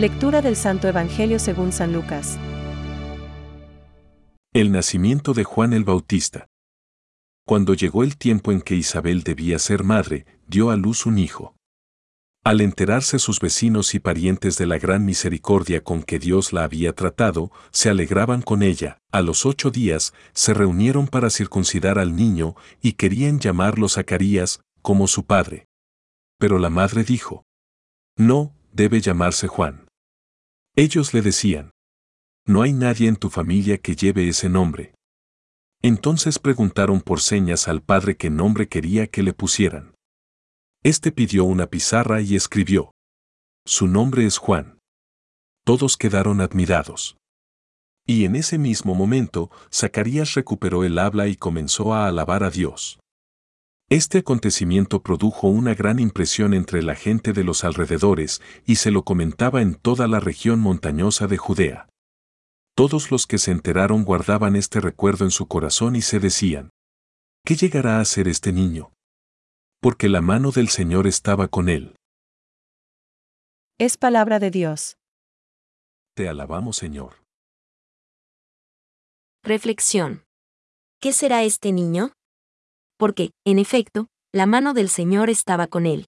Lectura del Santo Evangelio según San Lucas. El nacimiento de Juan el Bautista. Cuando llegó el tiempo en que Isabel debía ser madre, dio a luz un hijo. Al enterarse sus vecinos y parientes de la gran misericordia con que Dios la había tratado, se alegraban con ella. A los ocho días, se reunieron para circuncidar al niño y querían llamarlo Zacarías, como su padre. Pero la madre dijo, No, debe llamarse Juan. Ellos le decían, No hay nadie en tu familia que lleve ese nombre. Entonces preguntaron por señas al padre qué nombre quería que le pusieran. Este pidió una pizarra y escribió. Su nombre es Juan. Todos quedaron admirados. Y en ese mismo momento, Zacarías recuperó el habla y comenzó a alabar a Dios. Este acontecimiento produjo una gran impresión entre la gente de los alrededores y se lo comentaba en toda la región montañosa de Judea. Todos los que se enteraron guardaban este recuerdo en su corazón y se decían, ¿qué llegará a ser este niño? porque la mano del Señor estaba con él. Es palabra de Dios. Te alabamos, Señor. Reflexión. ¿Qué será este niño? Porque, en efecto, la mano del Señor estaba con él.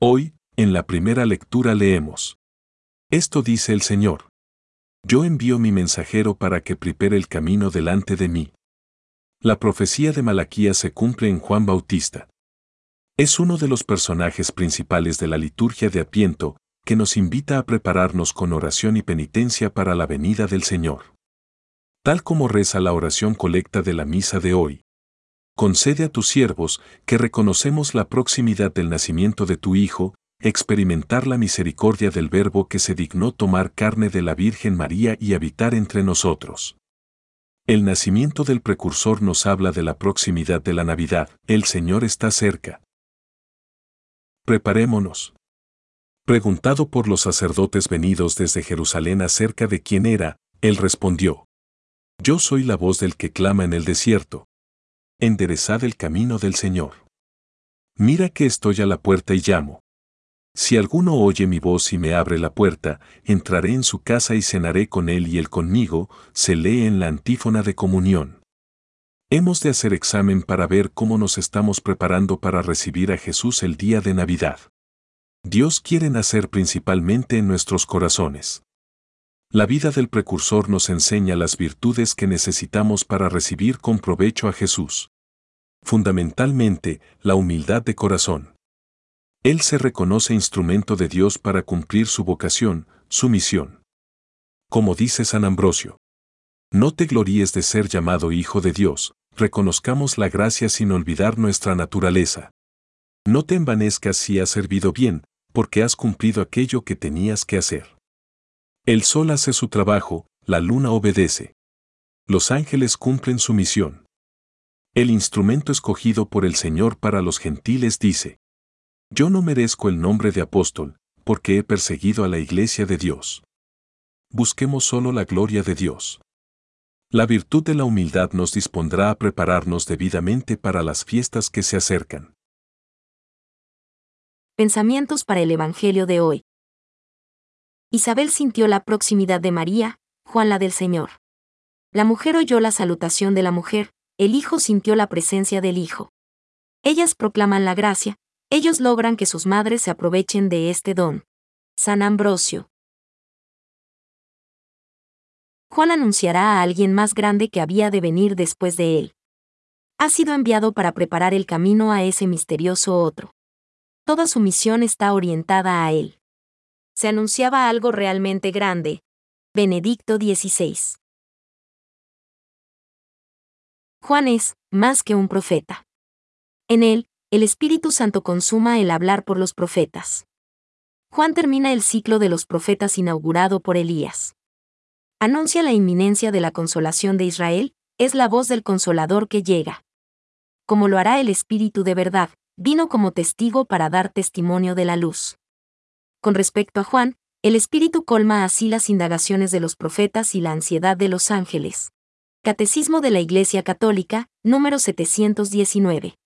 Hoy, en la primera lectura leemos. Esto dice el Señor. Yo envío mi mensajero para que prepare el camino delante de mí. La profecía de Malaquía se cumple en Juan Bautista. Es uno de los personajes principales de la liturgia de Apiento, que nos invita a prepararnos con oración y penitencia para la venida del Señor. Tal como reza la oración colecta de la misa de hoy. Concede a tus siervos, que reconocemos la proximidad del nacimiento de tu Hijo, experimentar la misericordia del Verbo que se dignó tomar carne de la Virgen María y habitar entre nosotros. El nacimiento del precursor nos habla de la proximidad de la Navidad, el Señor está cerca. Preparémonos. Preguntado por los sacerdotes venidos desde Jerusalén acerca de quién era, él respondió, Yo soy la voz del que clama en el desierto. Enderezad el camino del Señor. Mira que estoy a la puerta y llamo. Si alguno oye mi voz y me abre la puerta, entraré en su casa y cenaré con él y él conmigo, se lee en la antífona de comunión. Hemos de hacer examen para ver cómo nos estamos preparando para recibir a Jesús el día de Navidad. Dios quiere nacer principalmente en nuestros corazones. La vida del precursor nos enseña las virtudes que necesitamos para recibir con provecho a Jesús. Fundamentalmente, la humildad de corazón. Él se reconoce instrumento de Dios para cumplir su vocación, su misión. Como dice San Ambrosio, no te gloríes de ser llamado Hijo de Dios, reconozcamos la gracia sin olvidar nuestra naturaleza. No te envanezcas si has servido bien, porque has cumplido aquello que tenías que hacer. El sol hace su trabajo, la luna obedece. Los ángeles cumplen su misión. El instrumento escogido por el Señor para los gentiles dice, Yo no merezco el nombre de apóstol, porque he perseguido a la iglesia de Dios. Busquemos solo la gloria de Dios. La virtud de la humildad nos dispondrá a prepararnos debidamente para las fiestas que se acercan. Pensamientos para el Evangelio de hoy. Isabel sintió la proximidad de María, Juan la del Señor. La mujer oyó la salutación de la mujer, el Hijo sintió la presencia del Hijo. Ellas proclaman la gracia, ellos logran que sus madres se aprovechen de este don. San Ambrosio. Juan anunciará a alguien más grande que había de venir después de él. Ha sido enviado para preparar el camino a ese misterioso otro. Toda su misión está orientada a él. Se anunciaba algo realmente grande. Benedicto XVI. Juan es, más que un profeta. En él, el Espíritu Santo consuma el hablar por los profetas. Juan termina el ciclo de los profetas inaugurado por Elías anuncia la inminencia de la consolación de Israel, es la voz del consolador que llega. Como lo hará el Espíritu de verdad, vino como testigo para dar testimonio de la luz. Con respecto a Juan, el Espíritu colma así las indagaciones de los profetas y la ansiedad de los ángeles. Catecismo de la Iglesia Católica, número 719.